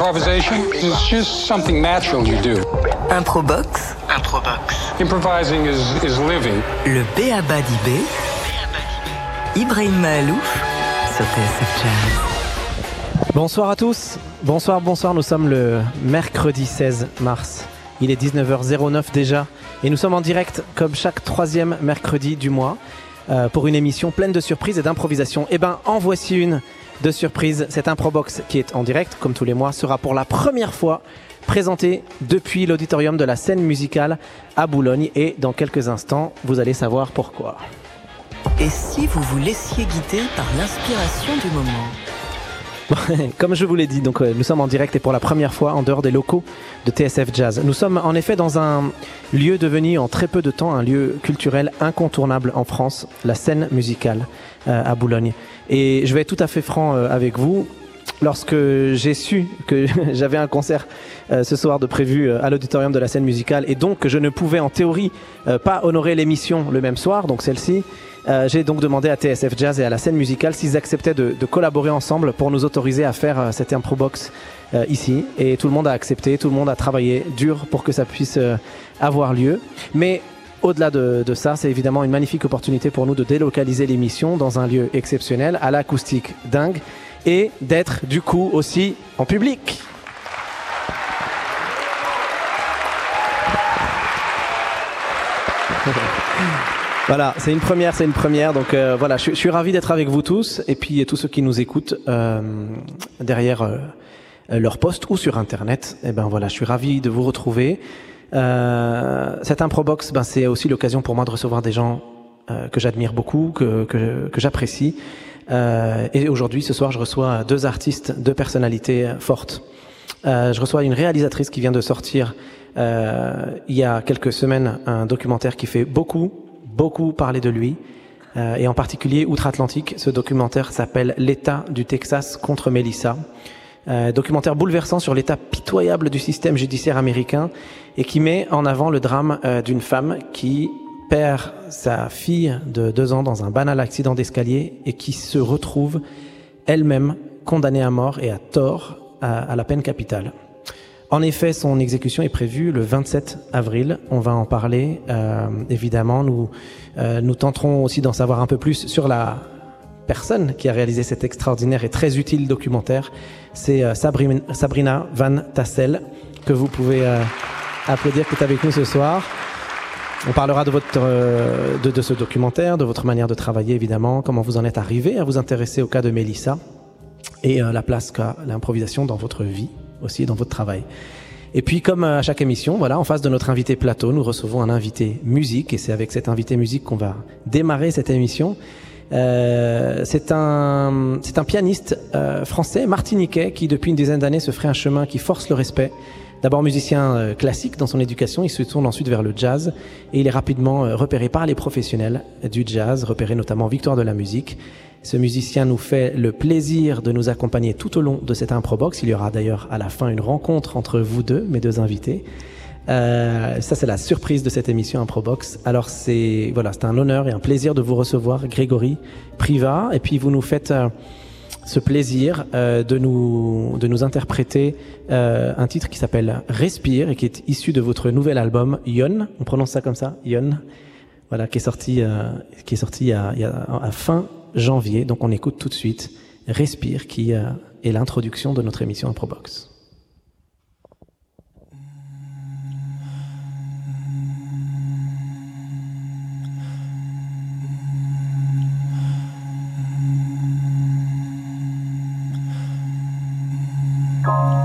Improvisation is just something natural you do. Improbox. Improbox. Improvising is, is living. Le B.A.B.A. d'IB. Ibrahim Mahalouf sur TSF Jazz. Bonsoir à tous. Bonsoir, bonsoir. Nous sommes le mercredi 16 mars. Il est 19h09 déjà. Et nous sommes en direct comme chaque troisième mercredi du mois euh, pour une émission pleine de surprises et d'improvisation. Eh ben, en voici une de surprise. Cette Improbox qui est en direct, comme tous les mois, sera pour la première fois présentée depuis l'auditorium de la scène musicale à Boulogne. Et dans quelques instants, vous allez savoir pourquoi. Et si vous vous laissiez guider par l'inspiration du moment? Comme je vous l'ai dit, donc euh, nous sommes en direct et pour la première fois en dehors des locaux de TSF Jazz. Nous sommes en effet dans un lieu devenu en très peu de temps un lieu culturel incontournable en France, la scène musicale à Boulogne. Et je vais être tout à fait franc euh, avec vous. Lorsque j'ai su que j'avais un concert euh, ce soir de prévu euh, à l'auditorium de la scène musicale et donc que je ne pouvais en théorie euh, pas honorer l'émission le même soir, donc celle-ci, euh, j'ai donc demandé à TSF Jazz et à la scène musicale s'ils acceptaient de, collaborer ensemble pour nous autoriser à faire euh, cette improbox euh, ici. Et tout le monde a accepté, tout le monde a travaillé dur pour que ça puisse euh, avoir lieu. Mais au-delà de, ça, c'est évidemment une magnifique opportunité pour nous de délocaliser l'émission dans un lieu exceptionnel, à l'acoustique dingue, et d'être du coup aussi en public. Voilà, c'est une première, c'est une première. Donc euh, voilà, je, suis ravi d'être avec vous tous et puis tous ceux qui nous écoutent euh, derrière euh, leur poste ou sur internet. Et ben voilà, je suis ravi de vous retrouver. Euh, cette improbox, ben c'est aussi l'occasion pour moi de recevoir des gens euh, que j'admire beaucoup, que que, que j'apprécie. Euh, et aujourd'hui, ce soir, je reçois deux artistes, deux personnalités fortes. Euh, je reçois une réalisatrice qui vient de sortir euh, il y a quelques semaines un documentaire qui fait beaucoup, beaucoup parler de lui, euh, et en particulier outre-Atlantique. Ce documentaire s'appelle L'État du Texas contre Melissa. Euh, documentaire bouleversant sur l'état pitoyable du système judiciaire américain et qui met en avant le drame euh, d'une femme qui perd sa fille de deux ans dans un banal accident d'escalier et qui se retrouve elle-même condamnée à mort et à tort à, la peine capitale. En effet, son exécution est prévue le 27 avril. On va en parler, euh, évidemment. Nous, euh, nous tenterons aussi d'en savoir un peu plus sur la personne qui a réalisé cet extraordinaire et très utile documentaire. C'est Sabrina, Van Tassel, que vous pouvez applaudir, qui est avec nous ce soir. On parlera de, votre, euh, de, ce documentaire, de votre manière de travailler, évidemment, comment vous en êtes arrivé à vous intéresser au cas de Mélissa et euh, la place qu'a l'improvisation dans votre vie, aussi dans votre travail. Et puis, comme à chaque émission, voilà, en face de notre invité plateau, nous recevons un invité musique, et c'est avec cet invité musique qu'on va démarrer cette émission. Euh, c'est un, un pianiste euh, français, martiniquais, qui depuis une dizaine d'années se ferait un chemin qui force le respect. D'abord musicien euh, classique dans son éducation, il se tourne ensuite vers le jazz et il est rapidement euh, repéré par les professionnels du jazz, repéré notamment Victoire de la musique. Ce musicien nous fait le plaisir de nous accompagner tout au long de cette improbox. Il y aura d'ailleurs à la fin une rencontre entre vous deux, mes deux invités. Euh, ça, c'est la surprise de cette émission Improbox. Alors, c'est voilà, c'est un honneur et un plaisir de vous recevoir, Grégory Priva. Et puis, vous nous faites euh, ce plaisir euh, de nous de nous interpréter euh, un titre qui s'appelle Respire et qui est issu de votre nouvel album Yon. On prononce ça comme ça, Yon. Voilà, qui est sorti euh, qui est sorti a- à fin janvier. Donc, on écoute tout de suite Respire, qui euh, est l'introduction de notre émission Improbox. Respire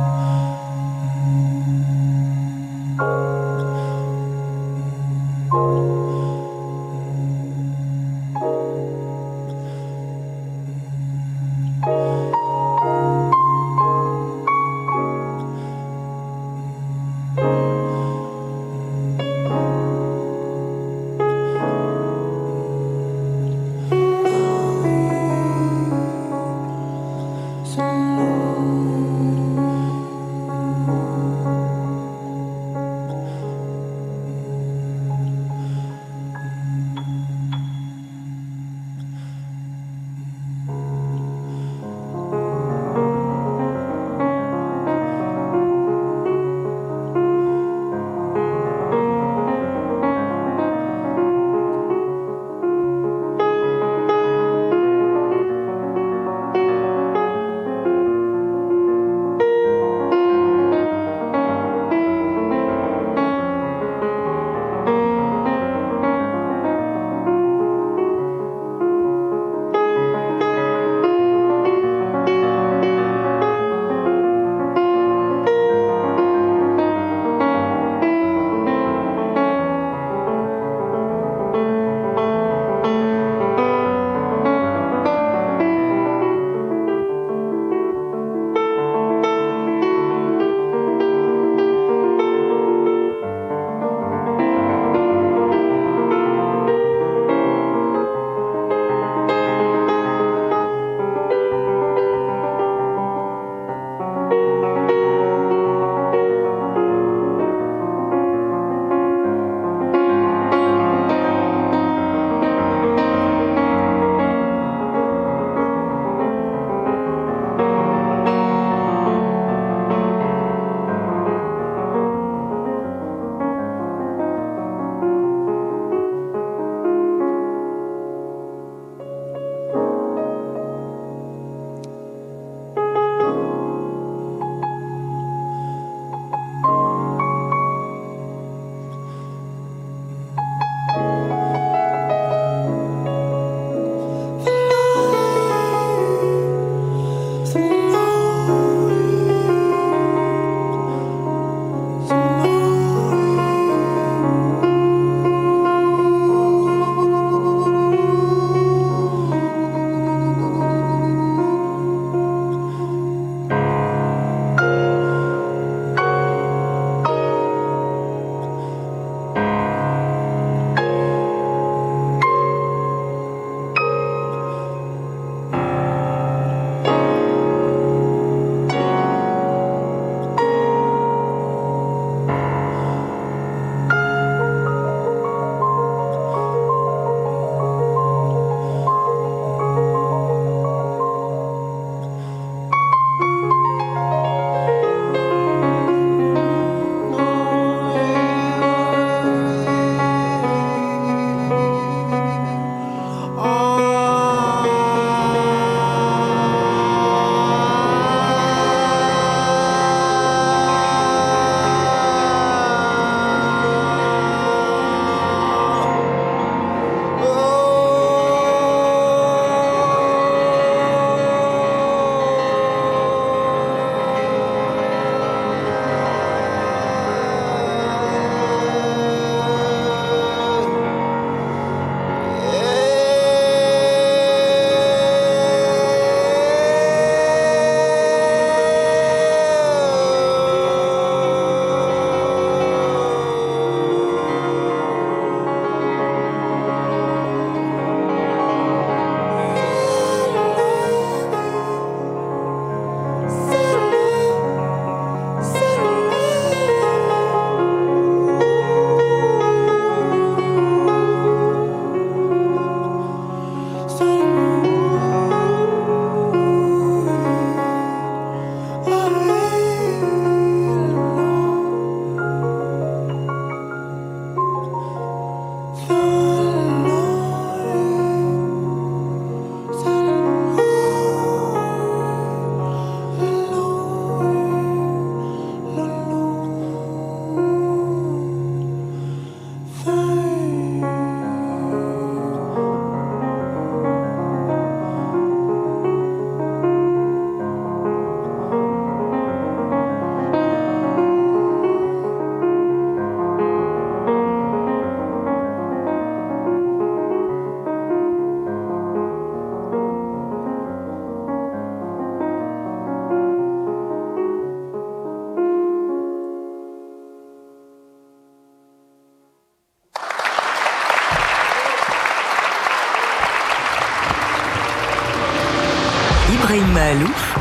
Malouf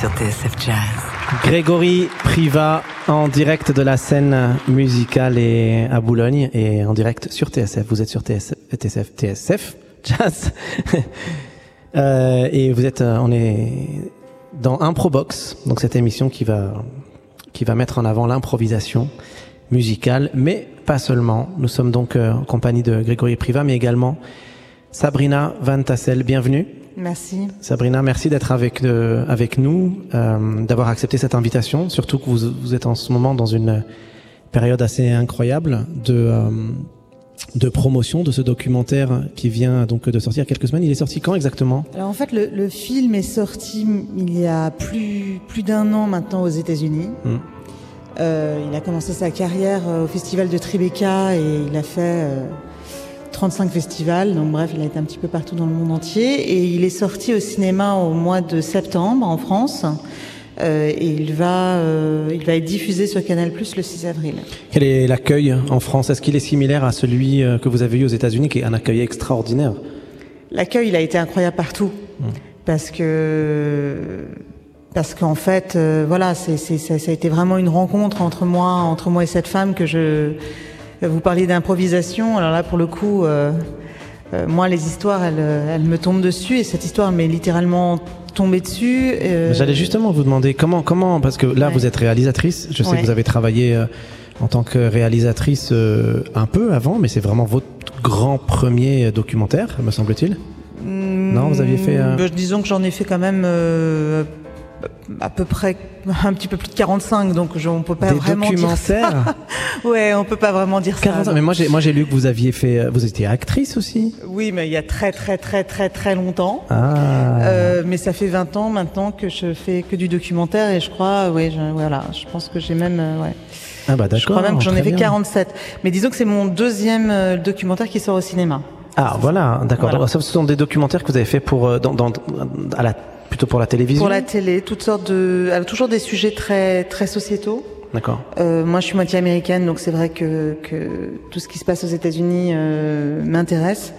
sur TSF Jazz. Grégory Priva en direct de la scène musicale et à Boulogne et en direct sur TSF. Vous êtes sur TSF, TSF, TSF Jazz. euh, et vous êtes, euh, on est dans Improbox, donc cette émission qui va, qui va mettre en avant l'improvisation musicale, mais pas seulement. Nous sommes donc euh, en compagnie de Grégory Priva, mais également Sabrina Van Tassel. Bienvenue. Merci. Sabrina, merci d'être avec, euh, avec nous, euh, d'avoir accepté cette invitation, surtout que vous, vous, êtes en ce moment dans une période assez incroyable de, euh, de promotion de ce documentaire qui vient donc de sortir quelques semaines. Il est sorti quand exactement? Alors en fait, le, le, film est sorti il y a plus, plus d'un an maintenant aux États-Unis. Mmh. il a commencé sa carrière au festival de Tribeca et il a fait 35 festivals, donc bref, il a été un petit peu partout dans le monde entier. Et il est sorti au cinéma au mois de septembre en France. Euh, et il va, euh, il va être diffusé sur Canal Plus le 6 avril. Quel est l'accueil en France? Est-ce qu'il est similaire à celui euh, que vous avez eu aux États-Unis, qui est un accueil extraordinaire? L'accueil, il a été incroyable partout, mmh. parce que parce qu'en fait, euh, voilà, c'est, ça, ça a été vraiment une rencontre entre moi, entre moi et cette femme que je vous parliez d'improvisation. Alors là, pour le coup, euh, euh, moi, les histoires, elles, elles, me tombent dessus et cette histoire m'est littéralement tombée dessus. Euh... J'allais justement vous demander comment, comment, parce que là, ouais. vous êtes réalisatrice. Je sais ouais. que vous avez travaillé euh, en tant que réalisatrice euh, un peu avant, mais c'est vraiment votre grand premier documentaire, me semble-t-il. Mmh, non, vous aviez fait. Bah, disons que j'en ai fait quand même euh, à peu près un petit peu plus de 45 donc je, on peut pas Des vraiment documentaires. dire ça. ouais on peut pas vraiment dire 40 ça mais moi j'ai moi j'ai lu que vous aviez fait vous étiez actrice aussi oui mais il y a très très très très très longtemps ah. euh, mais ça fait 20 ans maintenant que je fais que du documentaire et je crois ouais je, voilà je pense que j'ai même euh, ouais ah bah d'accord je crois même que j'en ai fait 47 mais disons que c'est mon deuxième euh, documentaire qui sort au cinéma ah voilà d'accord voilà. ce sont des documentaires que vous avez fait pour euh, dans, dans à la Plutôt pour la télévision Pour la télé, toutes sortes de, alors, toujours des sujets très très sociétaux. D'accord. Euh, moi, je suis moitié américaine, donc c'est vrai que, que tout ce qui se passe aux États-Unis euh, m'intéresse.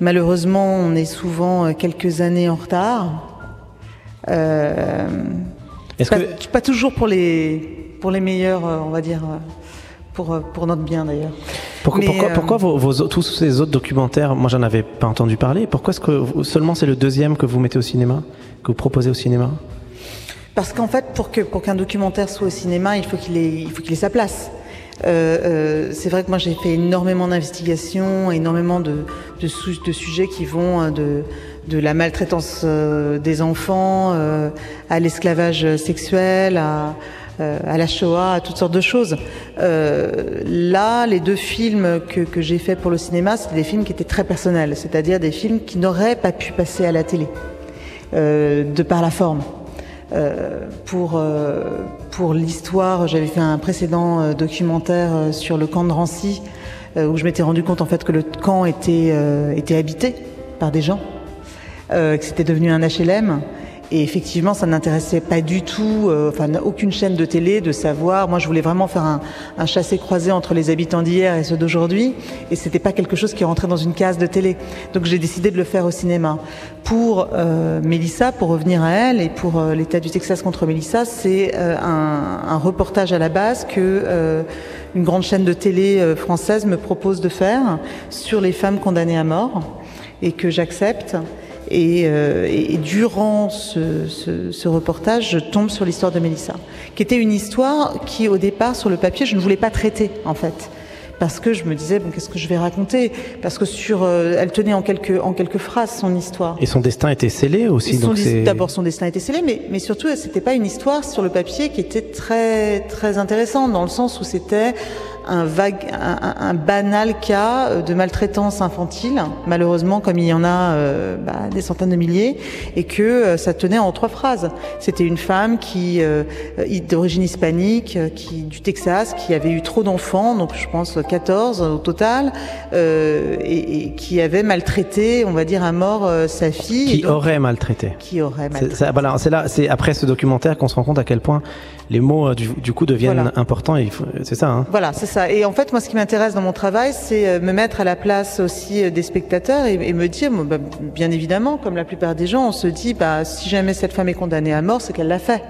Malheureusement, on est souvent quelques années en retard. Euh, Est-ce pas, que pas toujours pour les pour les meilleurs, on va dire. Pour, pour, notre bien d'ailleurs. Pourquoi, pourquoi, euh... pourquoi vos, vos, tous ces autres documentaires, moi j'en avais pas entendu parler, pourquoi est-ce que seulement c'est le deuxième que vous mettez au cinéma, que vous proposez au cinéma Parce qu'en fait, pour qu'un pour qu'un documentaire soit au cinéma, il faut qu'il ait, il faut ait sa place. Euh, euh, c'est vrai que moi j'ai fait énormément d'investigations, énormément de, de, sujets qui vont de, de la maltraitance euh, des enfants à l'esclavage sexuel, à, euh, la Shoah, à toutes sortes de choses. Euh, là, les deux films que, que j'ai faits pour le cinéma, c'était des films qui étaient très personnels, c'est-à-dire des films qui n'auraient pas pu passer à la télé, euh, de par la forme. Euh, pour euh, pour l'histoire, j'avais fait un précédent euh, documentaire sur le camp de Drancy, où je m'étais rendu compte en fait que le camp était était habité par des gens, que c'était devenu un HLM. Et effectivement, ça n'intéressait pas du tout, euh, enfin aucune chaîne de télé de savoir. Moi, je voulais vraiment faire un, un chassé-croisé entre les habitants d'hier et ceux d'aujourd'hui, et c'était pas quelque chose qui rentrait dans une case de télé. Donc, j'ai décidé de le faire au cinéma. Pour euh, Mélissa, pour revenir à elle, et pour euh, l'État du Texas contre Mélissa, c'est euh, un, un, reportage à la base que euh, une grande chaîne de télé française me propose de faire sur les femmes condamnées à mort, et que j'accepte. Et, euh, et, durant ce, ce, ce, reportage, je tombe sur l'histoire de Mélissa, qui était une histoire qui, au départ, sur le papier, je ne voulais pas traiter, en fait. Parce que je me disais, bon, qu'est-ce que je vais raconter? Parce que sur, euh, elle tenait en quelques, en quelques phrases son histoire. Et son destin était scellé aussi. D'abord, son destin était scellé, mais, mais surtout, c'était pas une histoire sur le papier qui était très, très intéressante, dans le sens où c'était un, vague, un, un, banal cas de maltraitance infantile, malheureusement comme il y en a euh, bah, des centaines de milliers, et que euh, ça tenait en trois phrases. C'était une femme qui euh, d'origine hispanique, qui du Texas, qui avait eu trop d'enfants, donc je pense 14 au total, et, et, qui avait maltraité, on va dire à mort sa fille. Qui donc, aurait maltraité. Qui aurait maltraité. C'est voilà, là, c'est après ce documentaire qu'on se rend compte à quel point les mots du, du coup deviennent voilà. importants. C'est ça. Hein voilà, c'est ça. Ça. Et en fait, moi, ce qui m'intéresse dans mon travail, c'est euh, me mettre à la place aussi euh, des spectateurs et, et me dire, bah, bien évidemment, comme la plupart des gens, on se dit, bah, si jamais cette femme est condamnée à mort, c'est qu'elle l'a fait.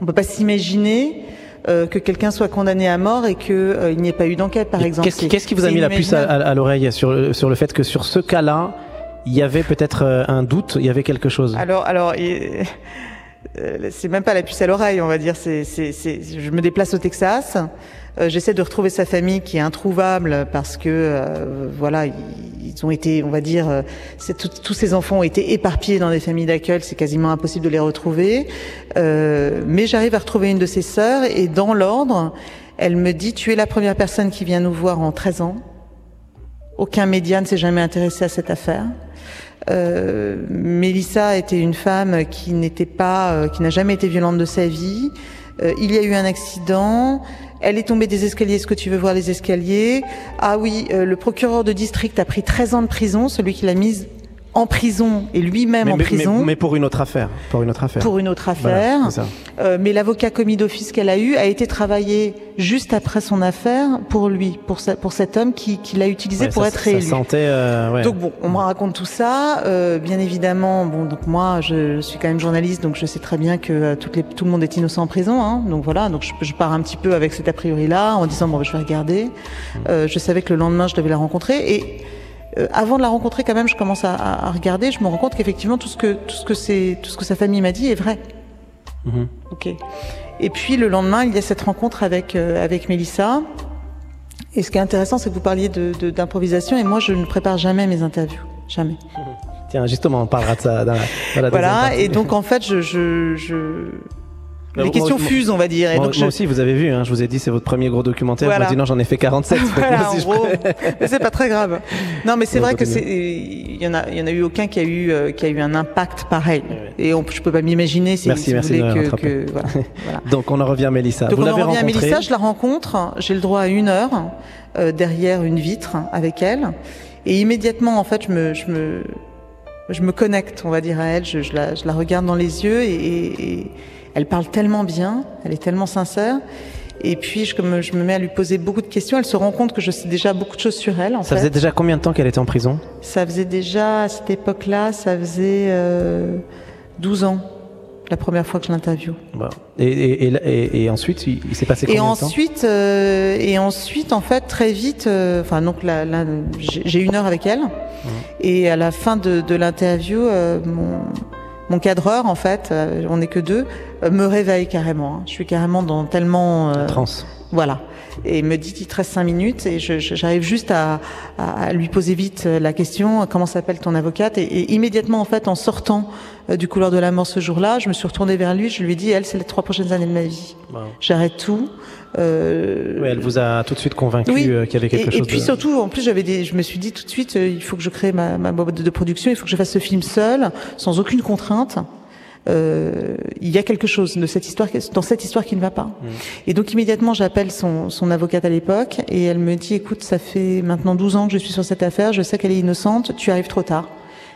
On peut pas s'imaginer euh, que quelqu'un soit condamné à mort et qu'il euh, n'y ait pas eu d'enquête, par exemple. Qu'est-ce qui, vous a mis la puce à, inimaginable. à- à l'oreille sur, le- sur le fait que sur ce cas-là, il y avait peut-être un doute, il y avait quelque chose? Alors, alors, et- c'est même pas la puce à l'oreille, on va dire. C'est, c'est, c'est, je me déplace au Texas. euh, j'essaie de retrouver sa famille qui est introuvable parce que euh, voilà, ils, ont été, on va dire, euh, tous ces enfants ont été éparpillés dans des familles d'accueil. C'est quasiment impossible de les retrouver. Euh, mais j'arrive à retrouver une de ses sœurs et dans l'ordre, elle me dit tu es la première personne qui vient nous voir en 13 ans. Aucun média ne s'est jamais intéressé à cette affaire. Euh, Mélissa était une femme qui n'était pas, euh, qui n'a jamais été violente de sa vie. Euh, il y a eu un accident. Elle est tombée des escaliers. Est-ce que tu veux voir les escaliers? Ah oui, euh, le procureur de district a pris 13 ans de prison, celui qui l'a mise en prison et lui-même en mais- prison mais- mais pour une autre affaire. Pour une autre affaire. pour une autre affaire. Euh, mais l'avocat commis d'office qu'elle a eu a été travaillé juste après son affaire pour lui, pour, ce- pour cet homme qui, qui l'a utilisé Ouais, pour ça, être réélu. sentait, euh, ouais. Donc bon, on me raconte tout ça. Euh, bien évidemment, bon, donc moi, je suis quand même journaliste, donc je sais très bien que toutes les, tout le monde est innocent en prison. Hein, donc voilà, donc je, je pars un petit peu avec cet a priori-là, en disant bon, ben, je vais regarder. Euh, je savais que le lendemain, je devais la rencontrer et euh, avant de la rencontrer, quand même, je commence à, regarder. Je me rends compte qu'effectivement, tout ce que tout ce que c'est, tout ce que sa famille m'a dit est vrai. Mhm. Ok. Et puis le lendemain, il y a cette rencontre avec euh, avec Mélissa. Et ce qui est intéressant, c'est que vous parliez de- de- d'improvisation, et moi, je ne prépare jamais mes interviews, jamais. Tiens, justement, on parlera de ça dans la, dans la Voilà. Et donc en fait, je, je, je... Les moi- questions moi- fusent, on va dire. Et Moi, donc moi je... aussi, vous avez vu, hein, je vous ai dit, c'est votre premier gros documentaire. Voilà. Moi, dit non, j'en ai fait 47. donc moi Voilà, aussi, en je gros. pourrais- Mais c'est pas très grave. Non, mais c'est vrai que c'est, il y en a, il y en a eu aucun qui a eu, euh, qui a eu un impact pareil. Et on, je peux pas m'imaginer si, Merci, si merci vous voulez que, rattraper. que- voilà, voilà. Donc, on en revient à Mélissa. Donc vous on en revient à. Mélissa, je la rencontre, j'ai le droit à une heure euh, derrière une vitre avec elle, et immédiatement en fait je me, je me, je me connecte, on va dire à elle, je, je la, je la regarde dans les yeux et, et- et elle parle tellement bien, elle est tellement sincère. Et puis je me, je me mets à lui poser beaucoup de questions. Elle se rend compte que je sais déjà beaucoup de choses sur elle. En Ça fait. faisait déjà combien de temps qu'elle était en prison? Ça faisait déjà à cette époque-là, ça faisait euh, 12 ans la première fois que je l'interview. Bon. et, et, et, et- et ensuite, il, il s'est passé Et combien de temps? euh, et ensuite, en fait, très vite, euh, enfin donc j'ai une heure avec elle, et à la fin de, de l'interview, euh, mon, mon cadreur, en fait, euh, on n'est que deux, me réveille carrément. hein. Je suis carrément dans tellement, Trans. voilà, et me dit il te reste cinq minutes, et j'arrive juste à, à, lui poser vite euh, la question comment s'appelle ton avocate, et, et immédiatement, en fait, en sortant euh, du couloir de la mort ce jour-là, je me suis retournée vers lui, je lui ai dit elle, c'est les trois prochaines années de ma vie. Wow. J'arrête tout. Euh, Oui, elle vous a tout de suite convaincu oui. euh, qu'il y avait quelque et, chose et puis de... surtout, en plus, j'avais des, je me suis dit tout de suite, il faut que je crée ma, ma boîte de production, il faut que je fasse ce film seul, sans aucune contrainte. Euh, il y a quelque chose de cette histoire, dans cette histoire qui ne va pas. Mm. Et donc immédiatement, j'appelle son, son avocate à l'époque et elle me dit, écoute, ça fait maintenant 12 ans que je suis sur cette affaire, je sais qu'elle est innocente, tu arrives trop tard.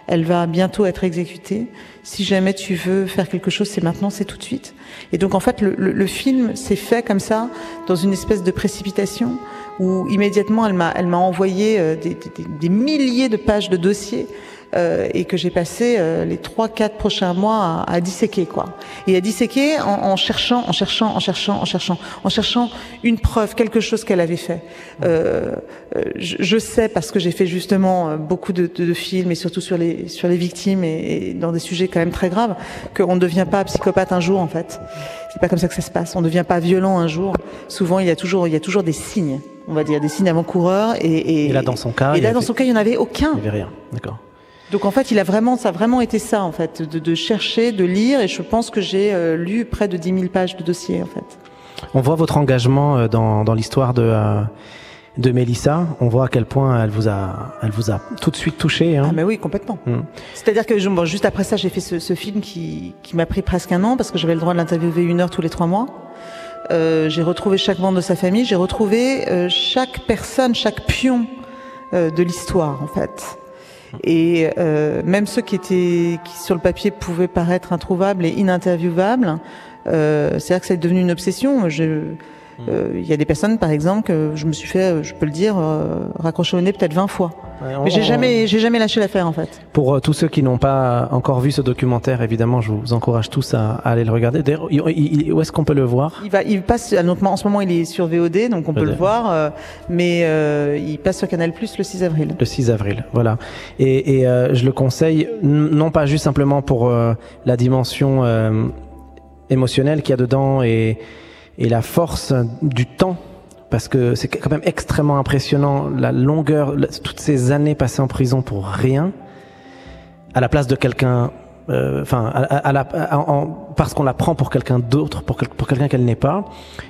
Elle va bientôt être exécutée. Si jamais tu veux faire quelque chose, c'est maintenant, c'est tout de suite. Et donc en fait, le, le, le film s'est fait comme ça, dans une espèce de précipitation, où immédiatement elle m'a, elle m'a envoyé euh, des, des, des milliers de pages de dossiers. Euh, et que j'ai passé euh, les trois quatre prochains mois à, à disséquer quoi. Et à disséquer en, en cherchant en cherchant en cherchant en cherchant en cherchant une preuve quelque chose qu'elle avait fait. Euh, euh, je, je sais parce que j'ai fait justement euh, beaucoup de, de, de, films et surtout sur les sur les victimes et, et dans des sujets quand même très graves qu'on ne devient pas psychopathe un jour en fait. C'est pas comme ça que ça se passe. On ne devient pas violent un jour. Souvent il y a toujours il y a toujours des signes on va dire des signes avant-coureurs et, et, et là dans son cas et là dans son cas il n'y en avait aucun. Il n'y avait rien. D'accord donc en fait, il a vraiment, ça a vraiment été ça en fait, de, de chercher, de lire, et je pense que j'ai euh, lu près de 10 000 pages de dossiers en fait. On voit votre engagement euh, dans, dans l'histoire de euh, de Mélissa. On voit à quel point elle vous a, elle vous a tout de suite touché. Hein. Ah mais oui, complètement. Mm. C'est-à-dire que bon, juste après ça, j'ai fait ce, ce film qui, qui m'a pris presque un an parce que j'avais le droit de l'interviewer une heure tous les trois mois. Euh, j'ai retrouvé chaque membre de sa famille, j'ai retrouvé euh, chaque personne, chaque pion euh, de l'histoire en fait. Et euh, même ceux qui étaient, qui sur le papier pouvaient paraître introuvables et ininterviewables, euh, c'est-à-dire que c'est devenu une obsession. Euh, Il y a des personnes, par exemple, que je me suis fait, je peux le dire, euh, raccrocher au nez peut-être 20 fois. Ouais, on- Mais j'ai on- jamais, j'ai jamais lâché l'affaire en fait. Pour euh, tous ceux qui n'ont pas encore vu ce documentaire, évidemment, je vous encourage tous à, à aller le regarder. D'ailleurs, il- il- où est-ce qu'on peut le voir? Il va, il passe. donc, en ce moment, il est sur VOD, donc on peut le voir. euh, mais euh, il passe sur Canal Plus le 6 avril. Le 6 avril, voilà. Et, et, euh, je le conseille, non pas juste simplement pour euh, la dimension euh, émotionnelle qu'il y a dedans et, et la force du temps, parce que c'est quand même extrêmement impressionnant la longueur, toutes ces années passées en prison pour rien, à la place de quelqu'un, enfin, à, à- à la, à- en- parce qu'on la prend pour quelqu'un d'autre, pour, quel- pour quelqu'un qu'elle n'est pas,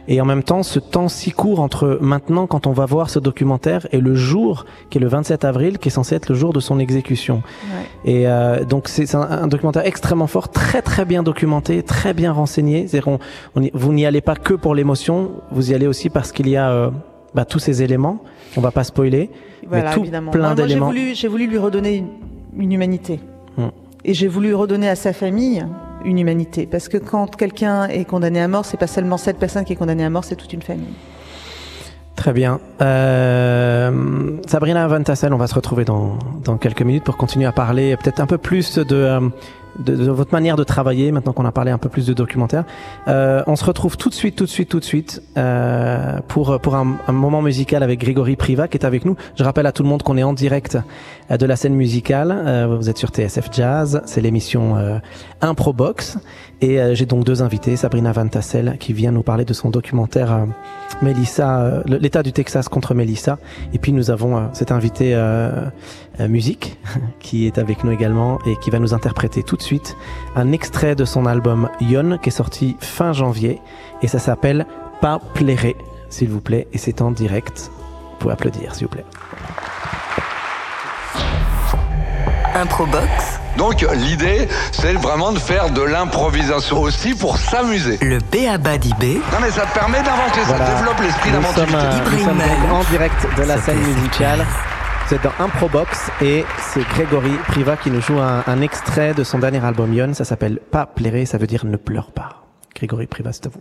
et en même temps, ce temps si court entre maintenant, quand on va voir ce documentaire, et le jour, qui est le 27 avril, qui est censé être le jour de son exécution. Et euh, donc c'est c'est un, un documentaire extrêmement fort, très très bien documenté, très bien renseigné. C'est-à-dire on- on y- vous n'y allez pas que pour l'émotion, vous y allez aussi parce qu'il y a euh, bah, tous ces éléments. On va pas spoiler, Voilà, mais tout évidemment. plein moi, j'ai d'éléments. voulu, j'ai voulu lui redonner une, une humanité. Hmm. Et j'ai voulu redonner à sa famille une humanité. Parce que quand quelqu'un est condamné à mort, c'est pas seulement cette personne qui est condamnée à mort, c'est toute une famille. Très bien. Euh, Sabrina Van Tassel, on va se retrouver dans, dans quelques minutes pour continuer à parler peut-être un peu plus de, euh, de, de votre manière de travailler, maintenant qu'on a parlé un peu plus de documentaire. Euh, on se retrouve tout de suite, tout de suite, tout de suite euh, pour, pour un, un moment musical avec Grégory Priva qui est avec nous. Je rappelle à tout le monde qu'on est en direct euh, de la scène musicale. Euh, vous êtes sur TSF Jazz, c'est l'émission euh, Improbox. Et euh, j'ai donc deux invités, Sabrina Van Tassel qui vient nous parler de son documentaire euh, Mélissa, euh, l'État du Texas contre Mélissa. Et puis nous avons euh, cet invité euh, euh, musique qui est avec nous également et qui va nous interpréter tout de suite un extrait de son album Yon qui est sorti fin janvier et ça s'appelle Pas plairé, s'il vous plaît. Et c'est en direct. Vous pouvez applaudir, s'il vous plaît. Improbox, Donc l'idée, c'est vraiment de faire de l'improvisation aussi pour s'amuser. le B.A.B.A. d'IB, Non mais ça te permet d'inventer, ça développe l'esprit d'inventivité. euh, nous sommes donc Malouf. en direct de la Ça scène musicale. C'est dans Improbox et c'est Grégory Priva qui nous joue un, un extrait de son dernier album Yon. Ça s'appelle Pas plairer, ça veut dire ne pleure pas. Grégory Priva, c'est à vous.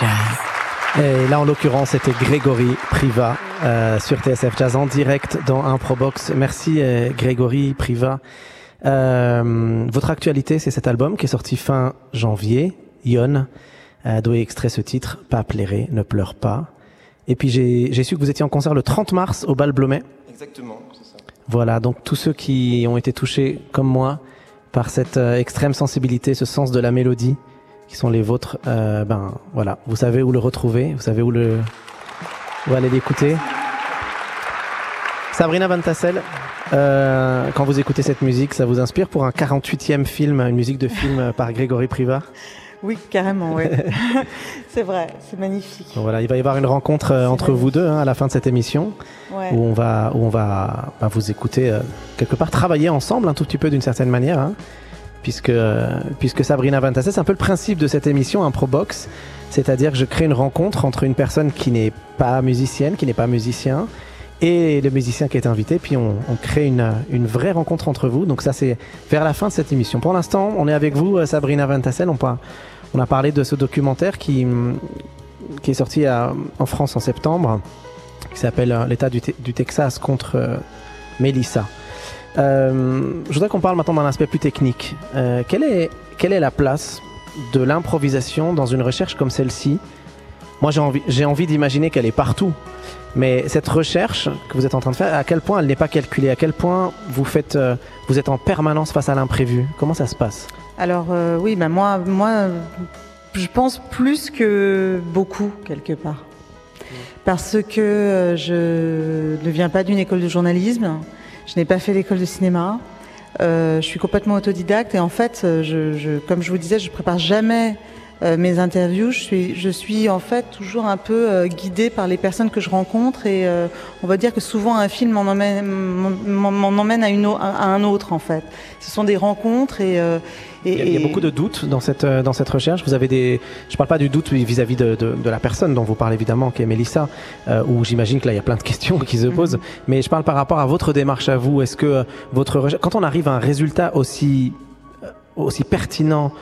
Jazz. Et là, en l'occurrence, c'était Grégory Priva euh, sur TSF Jazz en direct dans Improbox. Merci euh, Grégory Priva. Euh, votre actualité, c'est cet album qui est sorti fin janvier, Yon, euh, d'où est extrait ce titre, Pas plairer, ne pleure pas. Et puis j'ai j'ai su que vous étiez en concert le 30 mars au Bal Blomet. Exactement, c'est ça. Voilà, donc tous ceux qui ont été touchés, comme moi, par cette euh, extrême sensibilité, ce sens de la mélodie, qui sont les vôtres, euh, ben voilà, vous savez où le retrouver, vous savez où le, où aller l'écouter. Sabrina Van Tassel, euh, quand vous écoutez cette musique, ça vous inspire pour un 48e film, une musique de film euh, par Grégory Priva Oui, carrément, oui. c'est vrai, c'est magnifique. Donc Voilà, il va y avoir une rencontre euh, entre vous deux hein, à la fin de cette émission. Ouais. où on va, où on va bah, vous écouter euh, quelque part travailler ensemble un tout petit peu d'une certaine manière, hein, puisque, puisque Sabrina Van Tassel, c'est un peu le principe de cette émission Improbox, c'est-à-dire que je crée une rencontre entre une personne qui n'est pas musicienne, qui n'est pas musicien, et le musicien qui est invité, puis on, crée une, une vraie rencontre entre vous. Donc ça, c'est vers la fin de cette émission. Pour l'instant, on est avec vous, euh, Sabrina Van Tassel. On, a parlé de ce documentaire qui, qui est sorti en France en septembre, qui s'appelle euh, L'État du, Te- du Texas contre euh, Melissa. Euh, je voudrais qu'on parle maintenant d'un aspect plus technique. Euh, quelle, est, quelle est la place de l'improvisation dans une recherche comme celle-ci? Moi, j'ai envie, d'imaginer qu'elle est partout. Mais cette recherche que vous êtes en train de faire, à quel point elle n'est pas calculée? À quel point euh, vous êtes en permanence face à l'imprévu? Comment ça se passe? Alors oui, bah moi, moi, je pense plus que beaucoup quelque part, parce que je ne viens pas d'une école de journalisme, je n'ai pas fait l'école de cinéma, euh, je suis complètement autodidacte et en fait, euh, je, comme je vous disais, je prépare jamais euh, mes interviews. Je suis, je suis en fait toujours un peu euh, guidée par les personnes que je rencontre et euh, on va dire que souvent un film m'en emmène, m'en- emmène à, une, à un autre en fait. Ce sont des rencontres et, euh, et, il y, a, il y a et- beaucoup de doutes dans cette, euh, dans cette recherche. Vous avez des. Je parle pas du doute vis-à-vis de, de, de la personne dont vous parlez évidemment, qui est Mélissa, euh, où j'imagine que là il y a plein de questions qui se posent. Mais je parle par rapport à votre démarche à vous. Est-ce que votre recherche, quand on arrive à un résultat aussi aussi pertinent,